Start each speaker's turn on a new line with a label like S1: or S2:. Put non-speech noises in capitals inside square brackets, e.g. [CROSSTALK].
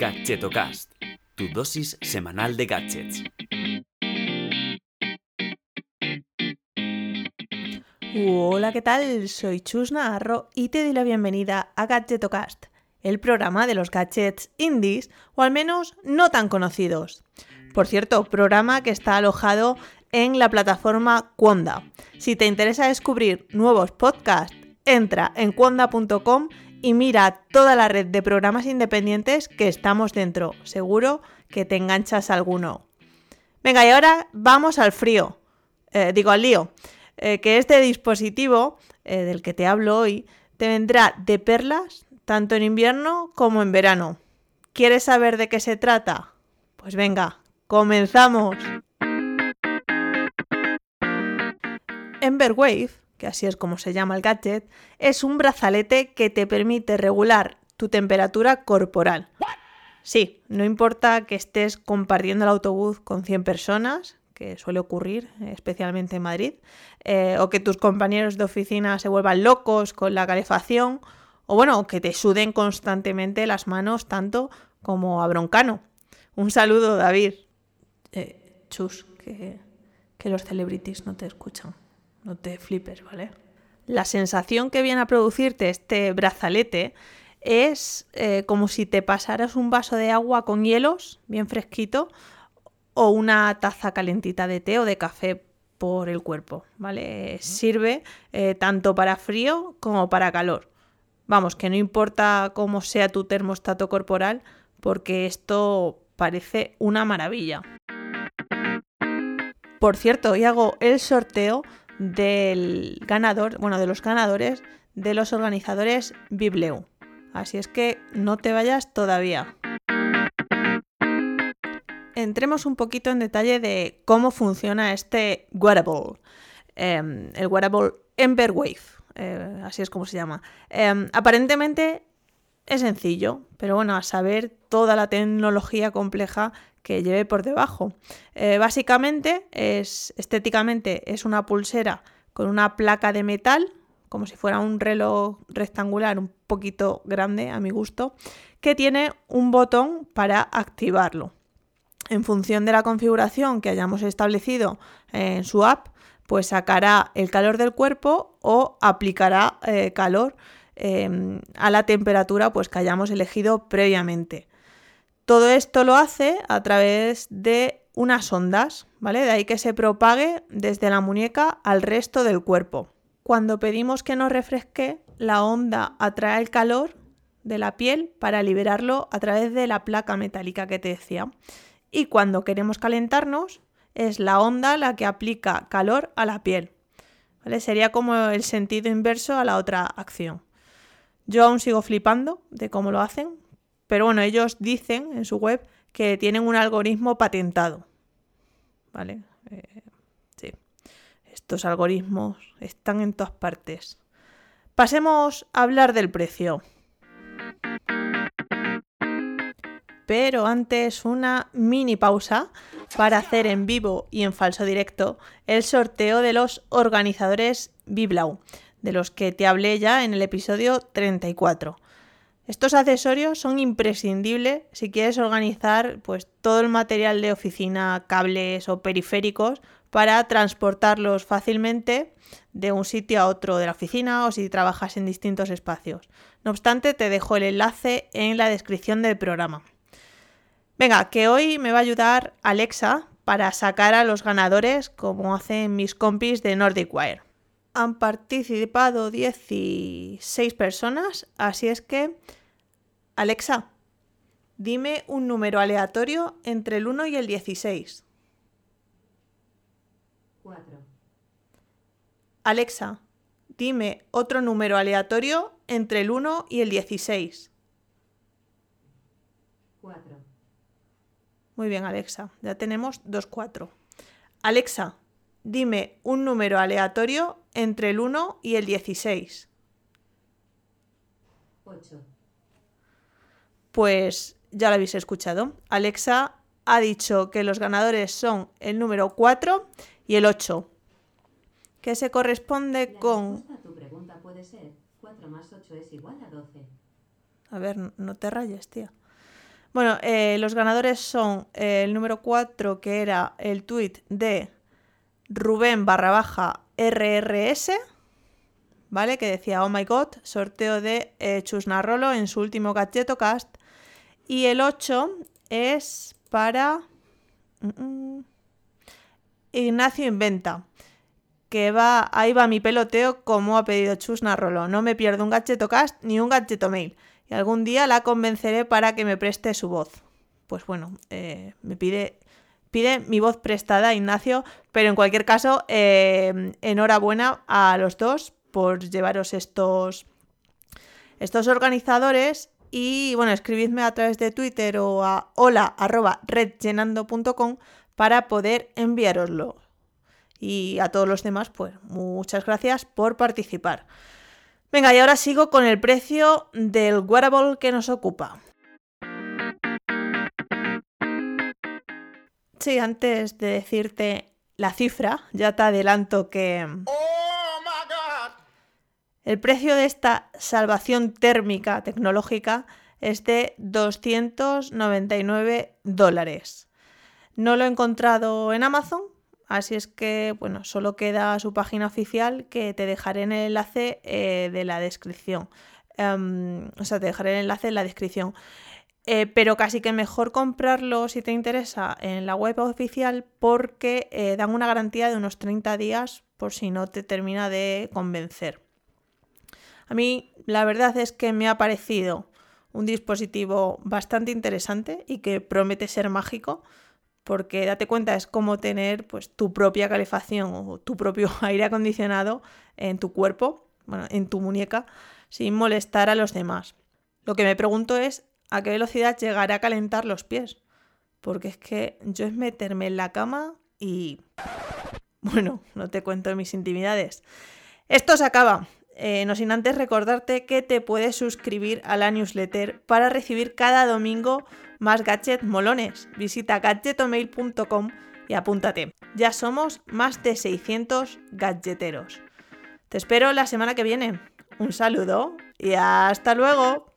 S1: Gadgetocast, tu dosis semanal de gadgets.
S2: Hola, ¿qué tal? Soy Chus Navarro y te doy la bienvenida a Gadgetocast, el programa de los gadgets indies, o al menos no tan conocidos. Por cierto, programa que está alojado en la plataforma Quonda. Si te interesa descubrir nuevos podcasts, entra en quonda.com y mira toda la red de programas independientes que estamos dentro. Seguro que te enganchas alguno. Venga, y ahora vamos al frío. Eh, digo, al lío. Eh, que este dispositivo eh, del que te hablo hoy te vendrá de perlas tanto en invierno como en verano. ¿Quieres saber de qué se trata? Pues venga, comenzamos. Emberwave que así es como se llama el gadget, es un brazalete que te permite regular tu temperatura corporal. Sí, no importa que estés compartiendo el autobús con 100 personas, que suele ocurrir, especialmente en Madrid, eh, o que tus compañeros de oficina se vuelvan locos con la calefacción, o bueno, que te suden constantemente las manos tanto como a broncano. Un saludo, David. Eh, chus, que, que los celebrities no te escuchan no te flipes, ¿vale? La sensación que viene a producirte este brazalete es eh, como si te pasaras un vaso de agua con hielos, bien fresquito, o una taza calentita de té o de café por el cuerpo, ¿vale? Sirve eh, tanto para frío como para calor. Vamos, que no importa cómo sea tu termostato corporal, porque esto parece una maravilla. Por cierto, hoy hago el sorteo del ganador, bueno, de los ganadores de los organizadores Bibleu. Así es que no te vayas todavía. Entremos un poquito en detalle de cómo funciona este wearable, em, el wearable Emberwave, eh, así es como se llama. Em, aparentemente es sencillo, pero bueno, a saber toda la tecnología compleja que lleve por debajo. Eh, básicamente, es, estéticamente, es una pulsera con una placa de metal, como si fuera un reloj rectangular un poquito grande a mi gusto, que tiene un botón para activarlo. En función de la configuración que hayamos establecido en su app, pues sacará el calor del cuerpo o aplicará eh, calor a la temperatura pues, que hayamos elegido previamente. Todo esto lo hace a través de unas ondas, ¿vale? De ahí que se propague desde la muñeca al resto del cuerpo. Cuando pedimos que nos refresque, la onda atrae el calor de la piel para liberarlo a través de la placa metálica que te decía. Y cuando queremos calentarnos, es la onda la que aplica calor a la piel. Sería como el sentido inverso a la otra acción. Yo aún sigo flipando de cómo lo hacen, pero bueno, ellos dicen en su web que tienen un algoritmo patentado. ¿Vale? Eh, sí. Estos algoritmos están en todas partes. Pasemos a hablar del precio. Pero antes una mini pausa para hacer en vivo y en falso directo el sorteo de los organizadores Biblau, de los que te hablé ya en el episodio 34. Estos accesorios son imprescindibles si quieres organizar pues, todo el material de oficina, cables o periféricos para transportarlos fácilmente de un sitio a otro de la oficina o si trabajas en distintos espacios. No obstante, te dejo el enlace en la descripción del programa. Venga, que hoy me va a ayudar Alexa para sacar a los ganadores como hacen mis compis de Nordic Wire han participado 16 personas, así es que Alexa, dime un número aleatorio entre el 1 y el 16. 4. Alexa, dime otro número aleatorio entre el 1 y el 16. 4. Muy bien, Alexa, ya tenemos dos 4. Alexa, dime un número aleatorio entre el 1 y el 16. 8 pues ya lo habéis escuchado. Alexa ha dicho que los ganadores son el número 4 y el 8, que se corresponde con... A tu pregunta puede ser 4 más 8 es igual a 12. A ver, no te rayes, tía. Bueno, eh, los ganadores son eh, el número 4, que era el tweet de Rubén barra baja RRS, ¿vale? Que decía, oh my god, sorteo de eh, Chusnarrolo en su último Gadgeto Cast. Y el 8 es para mm, mm, Ignacio Inventa, que va, ahí va mi peloteo como ha pedido Chusnarrolo. No me pierdo un Gadgeto Cast ni un Gadgeto Mail y algún día la convenceré para que me preste su voz. Pues bueno, eh, me pide, pide mi voz prestada, Ignacio, pero en cualquier caso, eh, enhorabuena a los dos por llevaros estos, estos organizadores y bueno, escribidme a través de Twitter o a hola.redllenando.com para poder enviároslo. Y a todos los demás, pues muchas gracias por participar. Venga, y ahora sigo con el precio del wearable que nos ocupa. Sí, antes de decirte la cifra, ya te adelanto que... El precio de esta salvación térmica tecnológica es de 299 dólares. No lo he encontrado en Amazon, Así es que, bueno, solo queda su página oficial que te dejaré en el enlace eh, de la descripción. Em, o sea, te dejaré el enlace en la descripción. Eh, pero casi que mejor comprarlo si te interesa en la web oficial porque eh, dan una garantía de unos 30 días por si no te termina de convencer. A mí la verdad es que me ha parecido un dispositivo bastante interesante y que promete ser mágico porque date cuenta, es como tener pues tu propia calefacción o tu propio [LAUGHS] aire acondicionado en tu cuerpo, bueno, en tu muñeca, sin molestar a los demás. Lo que me pregunto es a qué velocidad llegará a calentar los pies, porque es que yo es meterme en la cama y... [LAUGHS] Bueno, no te cuento mis intimidades. Esto se acaba. Eh, no sin antes recordarte que te puedes suscribir a la newsletter para recibir cada domingo más gadgets molones. Visita gadgetomail.com y apúntate. Ya somos más de 600 gadgeteros. Te espero la semana que viene. Un saludo y hasta luego.